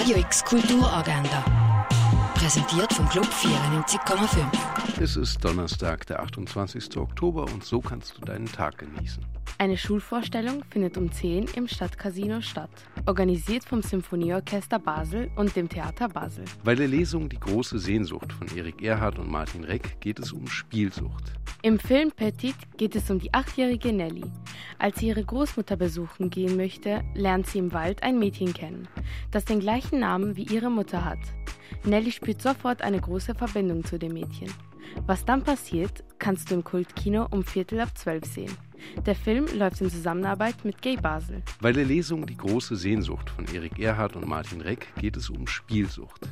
Radio X Kulturagenda. Präsentiert vom Club 94,5. Es ist Donnerstag, der 28. Oktober und so kannst du deinen Tag genießen. Eine Schulvorstellung findet um 10 im Stadtcasino statt, organisiert vom Symphonieorchester Basel und dem Theater Basel. Bei der Lesung Die große Sehnsucht von Erik Erhard und Martin Reck geht es um Spielsucht. Im Film Petit geht es um die achtjährige Nelly. Als sie ihre Großmutter besuchen gehen möchte, lernt sie im Wald ein Mädchen kennen, das den gleichen Namen wie ihre Mutter hat. Nelly spürt sofort eine große Verbindung zu dem Mädchen. Was dann passiert, kannst du im Kultkino um Viertel ab zwölf sehen. Der Film läuft in Zusammenarbeit mit Gay Basel. Bei der Lesung Die große Sehnsucht von Erik Erhard und Martin Reck geht es um Spielsucht.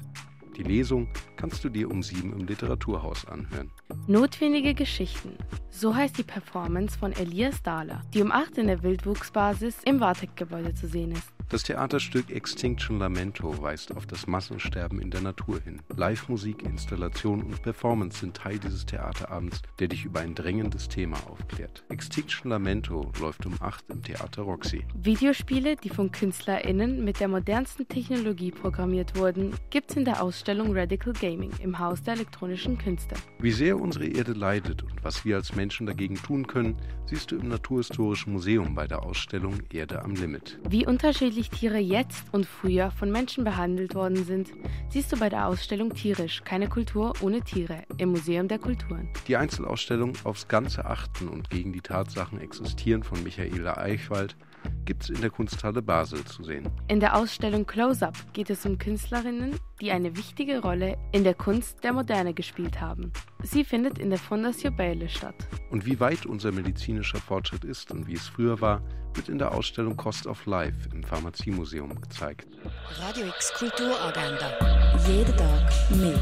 Die Lesung kannst du dir um sieben im Literaturhaus anhören. Notwendige Geschichten. So heißt die Performance von Elias Dahler, die um acht in der Wildwuchsbasis im Wartek-Gebäude zu sehen ist. Das Theaterstück Extinction Lamento weist auf das Massensterben in der Natur hin. Live-Musik, Installation und Performance sind Teil dieses Theaterabends, der dich über ein drängendes Thema aufklärt. Extinction Lamento läuft um 8 im Theater Roxy. Videospiele, die von KünstlerInnen mit der modernsten Technologie programmiert wurden, gibt's in der Ausstellung Radical Gaming im Haus der elektronischen Künste. Wie sehr unsere Erde leidet und was wir als Menschen dagegen tun können, siehst du im Naturhistorischen Museum bei der Ausstellung Erde am Limit. Wie unterschiedlich Tiere jetzt und früher von Menschen behandelt worden sind, siehst du bei der Ausstellung Tierisch, keine Kultur ohne Tiere im Museum der Kulturen. Die Einzelausstellung Aufs Ganze achten und gegen die Tatsachen existieren von Michaela Eichwald gibt es in der Kunsthalle Basel zu sehen. In der Ausstellung Close-Up geht es um Künstlerinnen, die eine wichtige Rolle in der Kunst der Moderne gespielt haben. Sie findet in der Fondation Bayle statt. Und wie weit unser medizinischer Fortschritt ist und wie es früher war, wird in der Ausstellung Cost of Life im Pharmaziemuseum gezeigt. Radio X Kulturagenda. Jeden Tag mehr.